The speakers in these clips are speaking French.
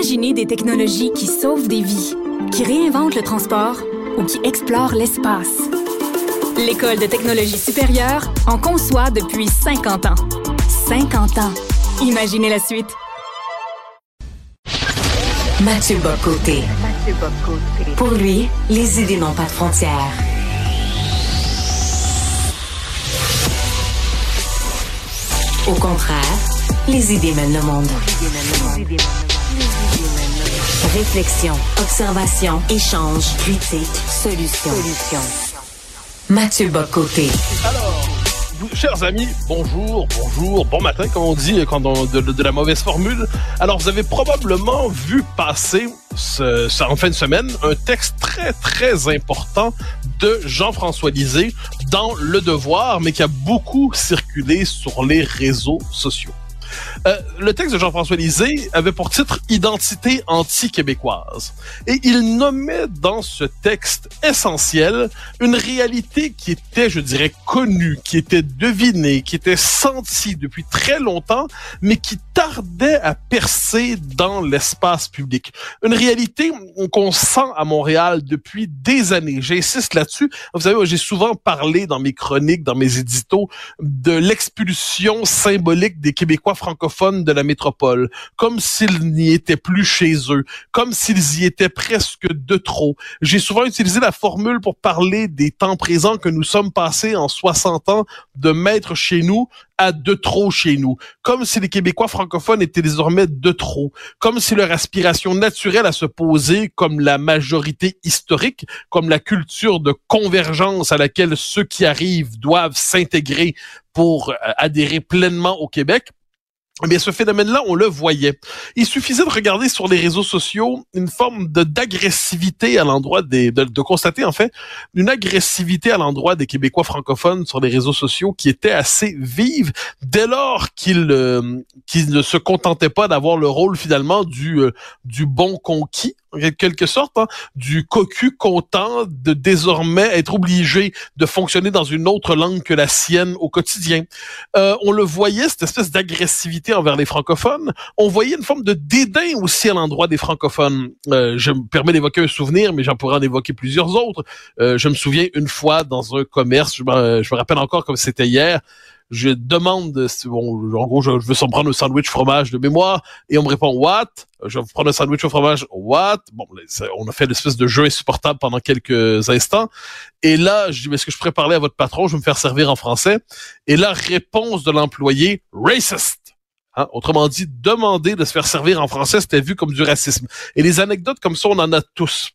Imaginez des technologies qui sauvent des vies, qui réinventent le transport ou qui explorent l'espace. L'École de technologie supérieure en conçoit depuis 50 ans. 50 ans. Imaginez la suite. Mathieu Bocoté. Pour lui, les idées n'ont pas de frontières. Au contraire, les idées mènent le monde. Réflexion, observation, échange, critique, solution. Mathieu Bocoté. Alors, chers amis, bonjour, bonjour, bon matin, comme on dit quand de, la mauvaise formule. Alors, vous avez probablement vu passer en fin de semaine un texte très, très important de Jean-François Lisée dans Le Devoir, mais qui a beaucoup circulé sur les réseaux sociaux. Euh, le texte de Jean-François Lisée avait pour titre Identité anti-québécoise. Et il nommait dans ce texte essentiel une réalité qui était, je dirais, connue, qui était devinée, qui était sentie depuis très longtemps, mais qui tardait à percer dans l'espace public. Une réalité qu'on sent à Montréal depuis des années. J'insiste là-dessus. Vous savez, j'ai souvent parlé dans mes chroniques, dans mes éditos, de l'expulsion symbolique des Québécois francophones de la métropole, comme s'ils n'y étaient plus chez eux, comme s'ils y étaient presque de trop. J'ai souvent utilisé la formule pour parler des temps présents que nous sommes passés en 60 ans de mettre chez nous à de trop chez nous, comme si les Québécois francophones étaient désormais de trop, comme si leur aspiration naturelle à se poser comme la majorité historique, comme la culture de convergence à laquelle ceux qui arrivent doivent s'intégrer pour euh, adhérer pleinement au Québec, eh bien, ce phénomène-là, on le voyait. Il suffisait de regarder sur les réseaux sociaux une forme d'agressivité à l'endroit des, de, de constater en fait une agressivité à l'endroit des Québécois francophones sur les réseaux sociaux qui était assez vive dès lors qu'ils euh, qu'ils ne se contentaient pas d'avoir le rôle finalement du euh, du bon conquis en quelque sorte, hein, du cocu content de désormais être obligé de fonctionner dans une autre langue que la sienne au quotidien. Euh, on le voyait, cette espèce d'agressivité envers les francophones. On voyait une forme de dédain aussi à l'endroit des francophones. Euh, je me permets d'évoquer un souvenir, mais j'en pourrais en évoquer plusieurs autres. Euh, je me souviens une fois dans un commerce, je me, je me rappelle encore comme c'était hier, je demande, bon, en gros, je, veux s'en prendre un sandwich fromage de mémoire, et on me répond what? Je vais prendre un sandwich au fromage, what? Bon, ça- on a fait l'espèce de jeu insupportable pendant quelques instants. Et là, je dis, mais est-ce que je pourrais parler à votre patron? Je vais me faire servir en français. Et la réponse de l'employé, racist. Hein? Autrement dit, demander de se faire servir en français, c'était vu comme du racisme. Et les anecdotes comme ça, on en a tous.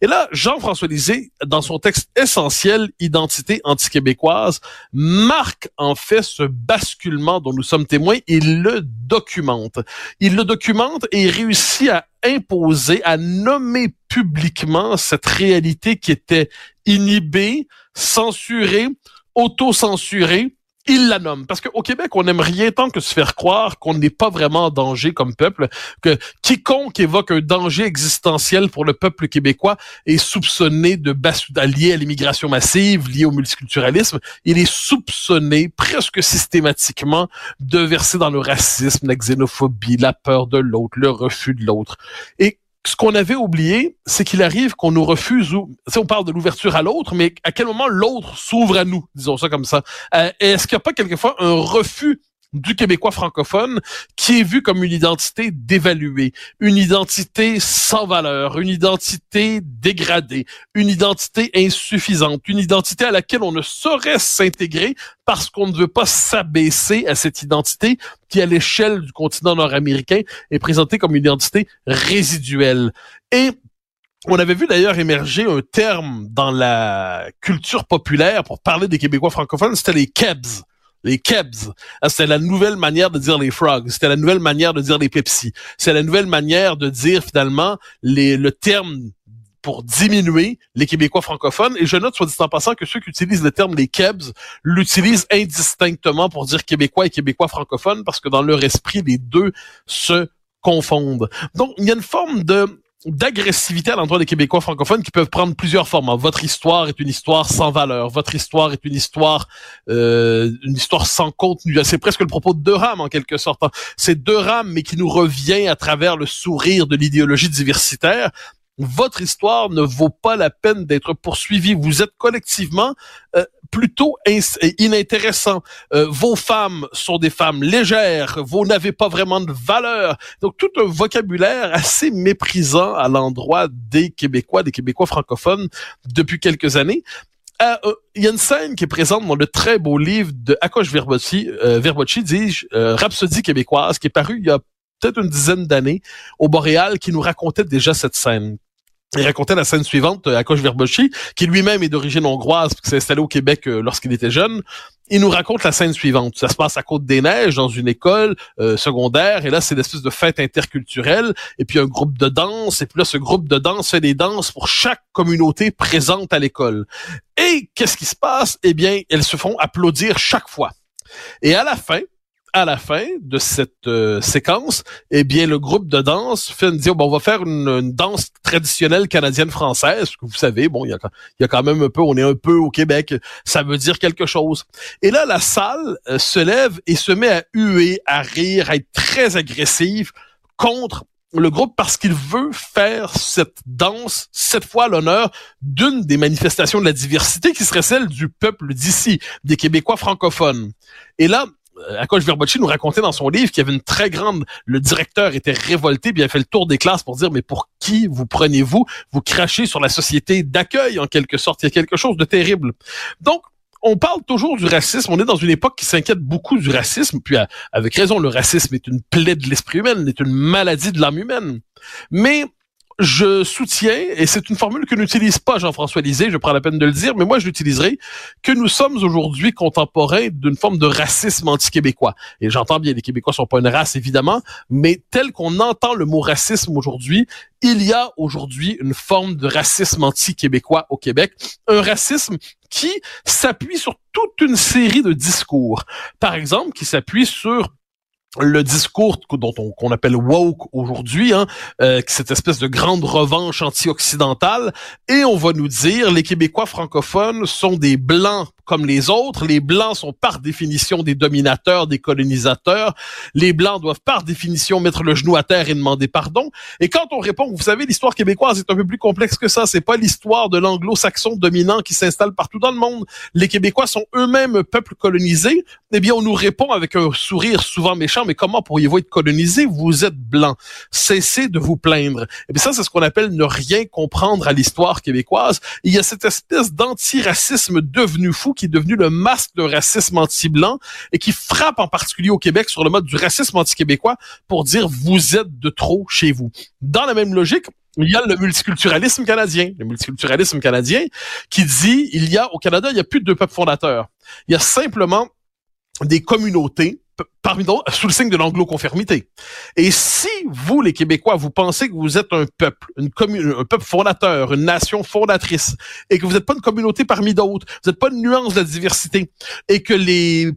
Et là, Jean-François Lisée, dans son texte essentiel, Identité anti-québécoise, marque en fait ce basculement dont nous sommes témoins. Il le documente. Il le documente et réussit à imposer, à nommer publiquement cette réalité qui était inhibée, censurée, auto-censurée, il la nomme. Parce qu'au Québec, on n'aime rien tant que se faire croire qu'on n'est pas vraiment en danger comme peuple, que quiconque évoque un danger existentiel pour le peuple québécois est soupçonné de lié à l'immigration massive, lié au multiculturalisme. Il est soupçonné presque systématiquement de verser dans le racisme, la xénophobie, la peur de l'autre, le refus de l'autre. Et ce qu'on avait oublié, c'est qu'il arrive qu'on nous refuse ou, on parle de l'ouverture à l'autre, mais à quel moment l'autre s'ouvre à nous, disons ça comme ça. Euh, Est-ce qu'il n'y a pas quelquefois un refus du Québécois francophone qui est vu comme une identité dévaluée, une identité sans valeur, une identité dégradée, une identité insuffisante, une identité à laquelle on ne saurait s'intégrer parce qu'on ne veut pas s'abaisser à cette identité qui, à l'échelle du continent nord-américain, est présentée comme une identité résiduelle. Et on avait vu d'ailleurs émerger un terme dans la culture populaire pour parler des Québécois francophones, c'était les Kebs les Kebs. Ah, C'était la nouvelle manière de dire les frogs. C'était la nouvelle manière de dire les Pepsi. C'est la nouvelle manière de dire finalement le terme pour diminuer les Québécois francophones. Et je note, soit dit en passant, que ceux qui utilisent le terme les Kebs l'utilisent indistinctement pour dire Québécois et Québécois francophones parce que dans leur esprit, les deux se confondent. Donc, il y a une forme de d'agressivité à l'endroit des Québécois francophones qui peuvent prendre plusieurs formes. Votre histoire est une histoire sans valeur. Votre histoire est une histoire, euh, une histoire sans contenu. C'est presque le propos de Durham en quelque sorte. C'est Durham, mais qui nous revient à travers le sourire de l'idéologie diversitaire votre histoire ne vaut pas la peine d'être poursuivie. Vous êtes collectivement euh, plutôt inintéressant. Euh, vos femmes sont des femmes légères. Vous n'avez pas vraiment de valeur. Donc tout un vocabulaire assez méprisant à l'endroit des Québécois, des Québécois francophones depuis quelques années. Euh, il y a une scène qui est présente dans le très beau livre de Akosh Verbocci, Verbocci dis-je, Rhapsodie québécoise, qui est paru il y a peut-être une dizaine d'années au Boréal, qui nous racontait déjà cette scène. Il racontait la scène suivante à Koch Verbochi, qui lui-même est d'origine hongroise, qui s'est installé au Québec euh, lorsqu'il était jeune. Il nous raconte la scène suivante. Ça se passe à Côte-des-Neiges, dans une école euh, secondaire, et là, c'est l'espèce de fête interculturelle, et puis un groupe de danse, et puis là, ce groupe de danse fait des danses pour chaque communauté présente à l'école. Et qu'est-ce qui se passe? Eh bien, elles se font applaudir chaque fois. Et à la fin, à la fin de cette euh, séquence, eh bien, le groupe de danse fait une, dit, bon, on va faire une, danse traditionnelle canadienne-française, que vous savez, bon, il y a, quand même un peu, on est un peu au Québec, ça veut dire quelque chose. Et là, la salle euh, se lève et se met à huer, à rire, à être très agressive contre le groupe parce qu'il veut faire cette danse, cette fois l'honneur d'une des manifestations de la diversité qui serait celle du peuple d'ici, des Québécois francophones. Et là, Akosh Verbocci nous racontait dans son livre qu'il y avait une très grande, le directeur était révolté, puis il a fait le tour des classes pour dire, mais pour qui vous prenez-vous? Vous crachez sur la société d'accueil, en quelque sorte. Il y a quelque chose de terrible. Donc, on parle toujours du racisme. On est dans une époque qui s'inquiète beaucoup du racisme. Puis, avec raison, le racisme est une plaie de l'esprit humain, est une maladie de l'âme humaine. Mais je soutiens, et c'est une formule que n'utilise pas Jean-François Lisée, je prends la peine de le dire, mais moi je l'utiliserai, que nous sommes aujourd'hui contemporains d'une forme de racisme anti-québécois. Et j'entends bien, les Québécois sont pas une race, évidemment, mais tel qu'on entend le mot racisme aujourd'hui, il y a aujourd'hui une forme de racisme anti-québécois au Québec, un racisme qui s'appuie sur toute une série de discours. Par exemple, qui s'appuie sur le discours dont on qu'on appelle woke aujourd'hui, hein, euh, cette espèce de grande revanche anti-occidentale, et on va nous dire les Québécois francophones sont des blancs comme les autres. Les Blancs sont par définition des dominateurs, des colonisateurs. Les Blancs doivent par définition mettre le genou à terre et demander pardon. Et quand on répond, vous savez, l'histoire québécoise est un peu plus complexe que ça. C'est pas l'histoire de l'anglo-saxon dominant qui s'installe partout dans le monde. Les Québécois sont eux-mêmes peuple colonisé. Eh bien, on nous répond avec un sourire souvent méchant, mais comment pourriez-vous être colonisé? Vous êtes blanc. Cessez de vous plaindre. Eh bien, ça, c'est ce qu'on appelle ne rien comprendre à l'histoire québécoise. il y a cette espèce d'antiracisme devenu fou qui est devenu le masque de racisme anti-blanc et qui frappe en particulier au Québec sur le mode du racisme anti-québécois pour dire vous êtes de trop chez vous. Dans la même logique, il y a le multiculturalisme canadien, le multiculturalisme canadien qui dit il y a au Canada, il y a plus de deux peuples fondateurs. Il y a simplement des communautés parmi d'autres, sous le signe de l'anglo-conformité. Et si vous, les Québécois, vous pensez que vous êtes un peuple, une commune, un peuple fondateur, une nation fondatrice, et que vous n'êtes pas une communauté parmi d'autres, vous n'êtes pas une nuance de la diversité, et que les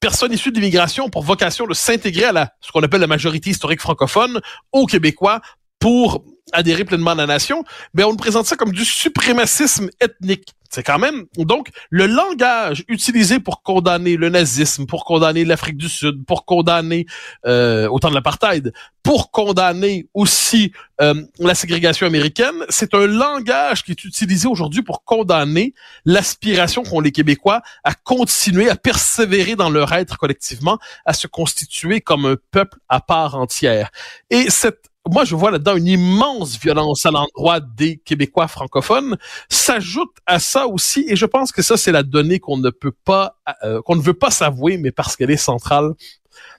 personnes issues de l'immigration ont pour vocation de s'intégrer à la, ce qu'on appelle la majorité historique francophone, aux Québécois, pour adhérer pleinement à la nation, mais on nous présente ça comme du suprémacisme ethnique. C'est quand même donc le langage utilisé pour condamner le nazisme, pour condamner l'Afrique du Sud, pour condamner euh, autant de l'apartheid, pour condamner aussi euh, la ségrégation américaine, c'est un langage qui est utilisé aujourd'hui pour condamner l'aspiration qu'ont les Québécois à continuer à persévérer dans leur être collectivement, à se constituer comme un peuple à part entière. Et cette moi, je vois là-dedans une immense violence à l'endroit des Québécois francophones. S'ajoute à ça aussi, et je pense que ça, c'est la donnée qu'on ne peut pas, euh, qu'on ne veut pas s'avouer, mais parce qu'elle est centrale.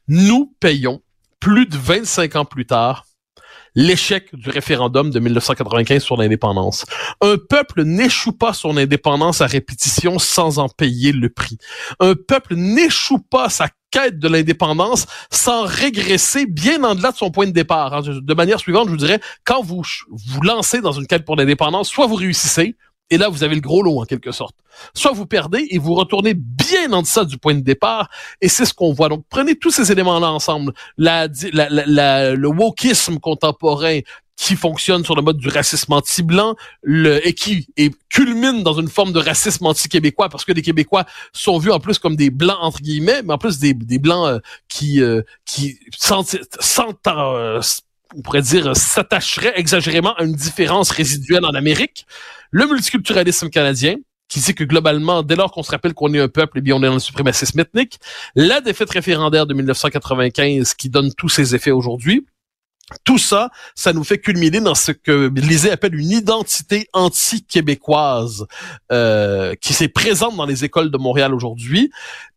Nous payons plus de 25 ans plus tard l'échec du référendum de 1995 sur l'indépendance. Un peuple n'échoue pas son indépendance à répétition sans en payer le prix. Un peuple n'échoue pas sa quête de l'indépendance sans régresser bien en delà de son point de départ. Hein. De manière suivante, je vous dirais, quand vous vous lancez dans une quête pour l'indépendance, soit vous réussissez, et là, vous avez le gros lot en quelque sorte. Soit vous perdez et vous retournez bien en deçà du point de départ, et c'est ce qu'on voit. Donc, prenez tous ces éléments-là ensemble. La, la, la, le wokisme contemporain, qui fonctionne sur le mode du racisme anti-blanc et qui culmine dans une forme de racisme anti-québécois parce que les Québécois sont vus en plus comme des blancs entre guillemets, mais en plus des, des blancs euh, qui euh, qui sentent, sentent euh, on pourrait dire s'attacheraient exagérément à une différence résiduelle en Amérique. Le multiculturalisme canadien, qui dit que globalement, dès lors qu'on se rappelle qu'on est un peuple, eh bien, on est dans le suprémacisme ethnique. La défaite référendaire de 1995 qui donne tous ses effets aujourd'hui. Tout ça, ça nous fait culminer dans ce que Lisée appelle une identité anti-québécoise euh, qui s'est présente dans les écoles de Montréal aujourd'hui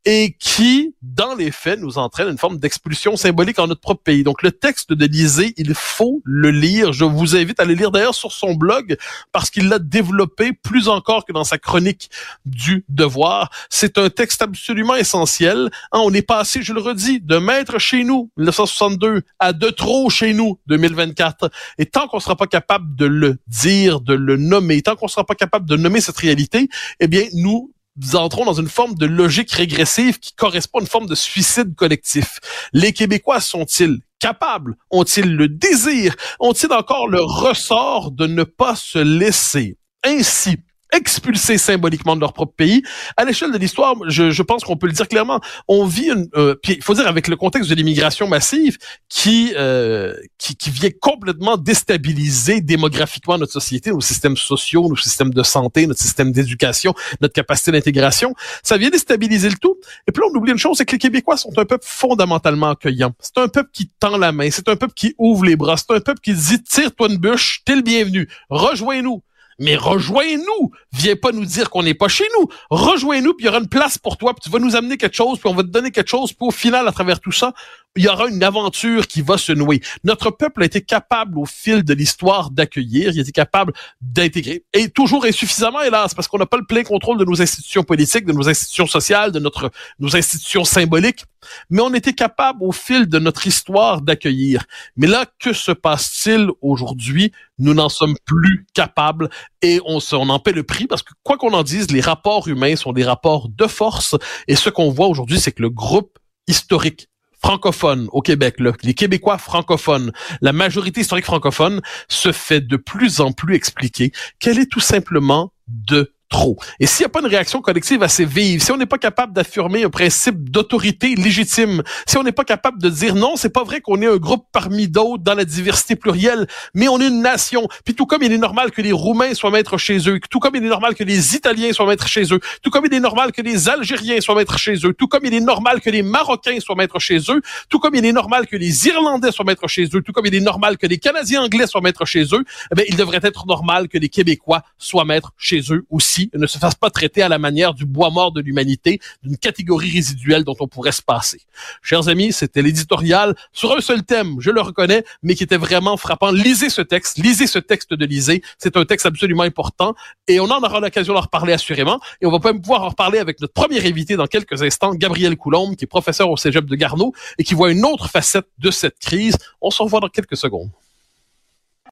et qui, dans les faits, nous entraîne une forme d'expulsion symbolique en notre propre pays. Donc le texte de Lisée, il faut le lire. Je vous invite à le lire d'ailleurs sur son blog parce qu'il l'a développé plus encore que dans sa chronique du devoir. C'est un texte absolument essentiel. Hein, on est passé, je le redis, de maître chez nous, 1962, à de trop chez nous, 2024. Et tant qu'on sera pas capable de le dire, de le nommer, tant qu'on sera pas capable de nommer cette réalité, eh bien, nous nous entrons dans une forme de logique régressive qui correspond à une forme de suicide collectif. Les Québécois sont-ils capables? Ont-ils le désir? Ont-ils encore le ressort de ne pas se laisser? Ainsi expulsés symboliquement de leur propre pays. À l'échelle de l'histoire, je, je, pense qu'on peut le dire clairement, on vit une, euh, il faut dire avec le contexte de l'immigration massive qui, euh, qui, qui vient complètement déstabiliser démographiquement notre société, nos systèmes sociaux, nos systèmes de santé, notre système d'éducation, notre capacité d'intégration, ça vient déstabiliser le tout. Et puis là, on oublie une chose, c'est que les Québécois sont un peuple fondamentalement accueillant. C'est un peuple qui tend la main, c'est un peuple qui ouvre les bras, c'est un peuple qui dit tire-toi une bûche, t'es le bienvenu, rejoins-nous mais rejoins-nous. Viens pas nous dire qu'on n'est pas chez nous. Rejoins-nous, puis il y aura une place pour toi, puis tu vas nous amener quelque chose, puis on va te donner quelque chose, puis au final, à travers tout ça, il y aura une aventure qui va se nouer. Notre peuple a été capable au fil de l'histoire d'accueillir, il a été capable d'intégrer, et toujours insuffisamment, hélas, parce qu'on n'a pas le plein contrôle de nos institutions politiques, de nos institutions sociales, de notre nos institutions symboliques, mais on était capable au fil de notre histoire d'accueillir. Mais là, que se passe-t-il aujourd'hui? Nous n'en sommes plus capables et on, on en paie le prix parce que quoi qu'on en dise, les rapports humains sont des rapports de force et ce qu'on voit aujourd'hui, c'est que le groupe historique francophone au Québec, les Québécois francophones, la majorité historique francophone se fait de plus en plus expliquer qu'elle est tout simplement de trop. Et s'il n'y a pas une réaction collective assez vive, si on n'est pas capable d'affirmer un principe d'autorité légitime, si on n'est pas capable de dire non, c'est pas vrai qu'on est un groupe parmi d'autres dans la diversité plurielle, mais on est une nation. Puis tout comme il est normal que les Roumains soient maîtres chez eux, tout comme il est normal que les Italiens soient maîtres chez eux, tout comme il est normal que les Algériens soient maîtres chez eux, tout comme il est normal que les Marocains soient maîtres chez eux, tout comme il est normal que les Irlandais soient maîtres chez eux, tout comme il est normal que les Canadiens anglais soient maîtres chez eux, eh il devrait être normal que les Québécois soient maîtres chez eux aussi ne se fasse pas traiter à la manière du bois mort de l'humanité, d'une catégorie résiduelle dont on pourrait se passer. Chers amis, c'était l'éditorial sur un seul thème, je le reconnais, mais qui était vraiment frappant. Lisez ce texte, lisez ce texte de Lisez. C'est un texte absolument important et on en aura l'occasion d'en reparler assurément. Et on va même pouvoir en reparler avec notre premier invité dans quelques instants, Gabriel Coulombe, qui est professeur au Cégep de Garneau et qui voit une autre facette de cette crise. On se revoit dans quelques secondes.